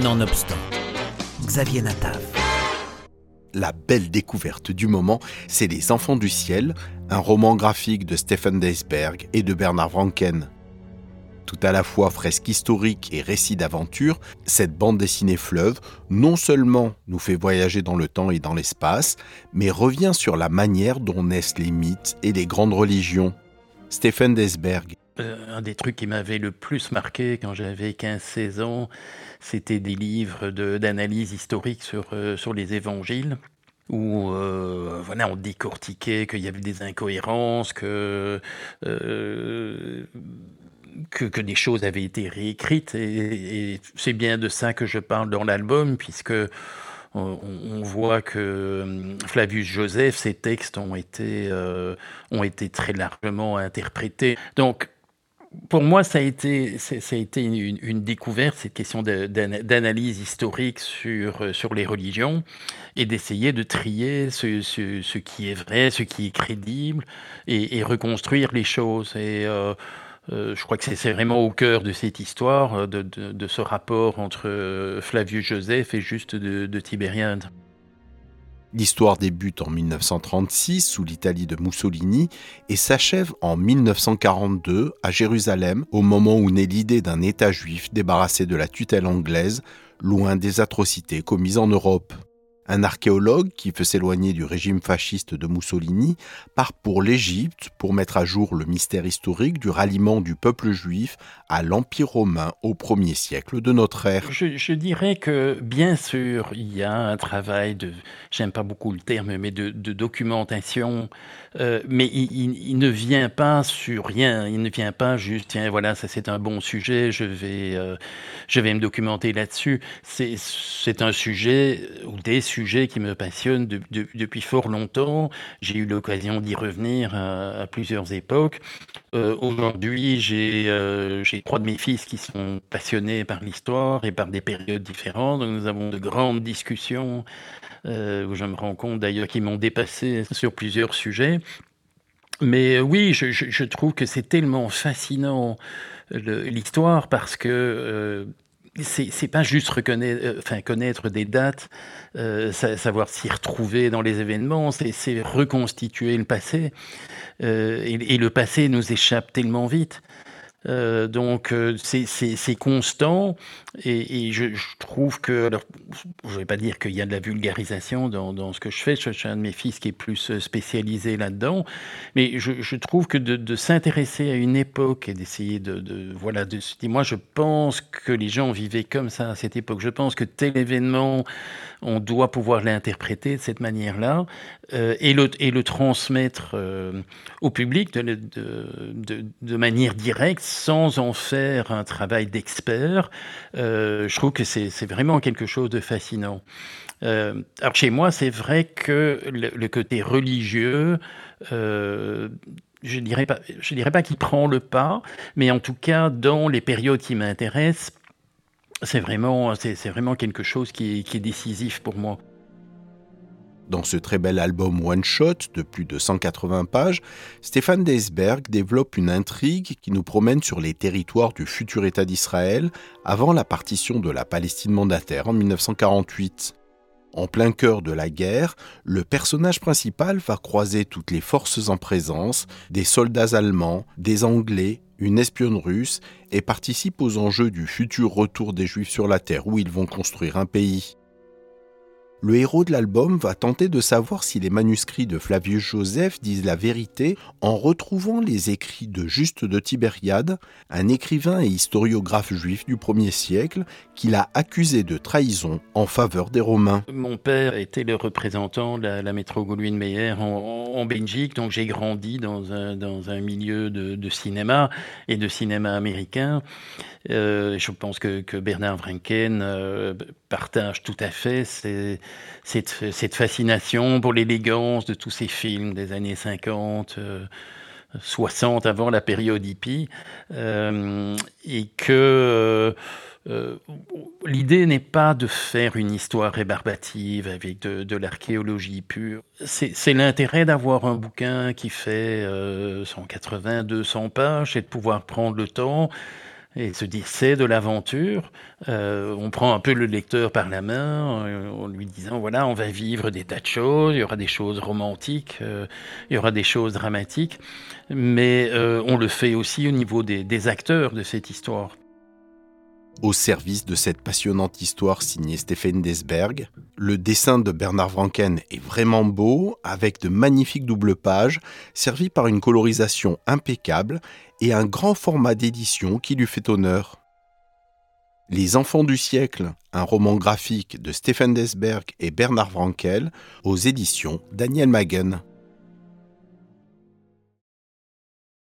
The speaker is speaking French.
Nonobstant, Xavier Natav. La belle découverte du moment, c'est Les Enfants du Ciel, un roman graphique de Stephen Deisberg et de Bernard Wranken. Tout à la fois fresque historique et récit d'aventure, cette bande dessinée fleuve non seulement nous fait voyager dans le temps et dans l'espace, mais revient sur la manière dont naissent les mythes et les grandes religions. Stephen Desberg. Euh, un des trucs qui m'avait le plus marqué quand j'avais 15-16 ans, c'était des livres d'analyse historique sur, euh, sur les évangiles où euh, voilà, on décortiquait qu'il y avait des incohérences, que, que, des choses avaient été réécrites. Et, c'est bien de ça que je parle dans l'album, puisque on, voit que Flavius Joseph, ses textes ont été, ont été très largement interprétés. Donc, pour moi, ça a été, ça a été une, découverte, cette question d'analyse historique sur, euh, sur les religions et d'essayer de trier ce, ce, qui est vrai, ce qui est crédible et, reconstruire les choses. Et euh, euh, je crois que c'est vraiment au cœur de cette histoire, de, de, ce rapport entre Flavius Joseph et juste de, de Tibériade. L'histoire débute en 1936 sous l'Italie de Mussolini et s'achève en 1942 à Jérusalem au moment où naît l'idée d'un État juif débarrassé de la tutelle anglaise, loin des atrocités commises en Europe. Un archéologue qui veut s'éloigner du régime fasciste de Mussolini part pour l'Égypte pour mettre à jour le mystère historique du ralliement du peuple juif à l'Empire romain au premier siècle de notre ère. Je, dirais que bien sûr, il y a un travail de, j'aime pas beaucoup le terme, mais de, documentation, euh, mais il, ne vient pas sur rien, il ne vient pas juste, tiens, voilà, ça c'est un bon sujet, je vais, euh, je vais me documenter là-dessus. C'est un sujet ou des sujet qui me passionne depuis fort longtemps. J'ai eu l'occasion d'y revenir à, plusieurs époques. Euh, aujourd'hui, euh, j'ai trois de mes fils qui sont passionnés par l'histoire et par des périodes différentes. nous avons de grandes discussions euh, où je me rends compte d'ailleurs qu'ils m'ont dépassé sur plusieurs sujets. Mais oui, je, trouve que c'est tellement fascinant l'histoire parce que c'est pas juste reconnaître, euh, enfin, connaître des dates, euh, savoir s'y retrouver dans les événements, c'est reconstituer le passé. Euh, et, le passé nous échappe tellement vite. Euh, donc euh, c'est constant et, je, trouve que, alors, je vais pas dire qu'il y a de la vulgarisation dans, ce que je fais, je, suis un de mes fils qui est plus euh, spécialisé là-dedans, mais je, trouve que de, s'intéresser à une époque et d'essayer de, voilà, de se moi je pense que les gens vivaient comme ça à cette époque, je pense que tel événement, on doit pouvoir l'interpréter de cette manière-là et, le, et le transmettre au public de, de, manière directe sans en faire un travail d'expert. Euh, je trouve que c'est vraiment quelque chose de fascinant. alors chez moi, c'est vrai que le, côté religieux, je dirais pas, dirais pas qu'il prend le pas, mais en tout cas dans les périodes qui m'intéressent, c'est vraiment, c'est, vraiment quelque chose qui est, décisif pour moi. Dans ce très bel album One Shot de plus de 180 pages, Stéphane Deisberg développe une intrigue qui nous promène sur les territoires du futur État d'Israël avant la partition de la Palestine mandataire en 1948. En plein cœur de la guerre, le personnage principal va croiser toutes les forces en présence, des soldats allemands, des Anglais, une espionne russe, et participe aux enjeux du futur retour des Juifs sur la Terre où ils vont construire un pays le héros de l'album va tenter de savoir si les manuscrits de Flavius Joseph disent la vérité en retrouvant les écrits de Juste de Tibériade, un écrivain et historiographe juif du 1er siècle qu'il a accusé de trahison en faveur des Romains. Mon père était le représentant de la, métro Goldwyn Mayer en, Belgique, donc j'ai grandi dans un, milieu de, cinéma et de cinéma américain. Euh, je pense que, Bernard Wranken euh, partage tout à fait cette, fascination pour l'élégance de tous ces films des années 50. 60 euh, avant la période hippie, et que l'idée n'est pas de faire une histoire rébarbative avec de, l'archéologie pure. C'est l'intérêt d'avoir un bouquin qui fait 180, 200 pages et de pouvoir prendre le temps et se dire c'est de l'aventure. Euh, on prend un peu le lecteur par la main euh, en lui disant voilà, on va vivre des tas de choses, il y aura des choses romantiques, euh, il y aura des choses dramatiques, mais on le fait aussi au niveau des acteurs de cette histoire au service de cette passionnante histoire signée Stéphane Desberg. Le dessin de Bernard Franken est vraiment beau, avec de magnifiques doubles pages, servis par une colorisation impeccable et un grand format d'édition qui lui fait honneur. Les Enfants du siècle, un roman graphique de Stéphane Desberg et Bernard Frankel, aux éditions Daniel Magen.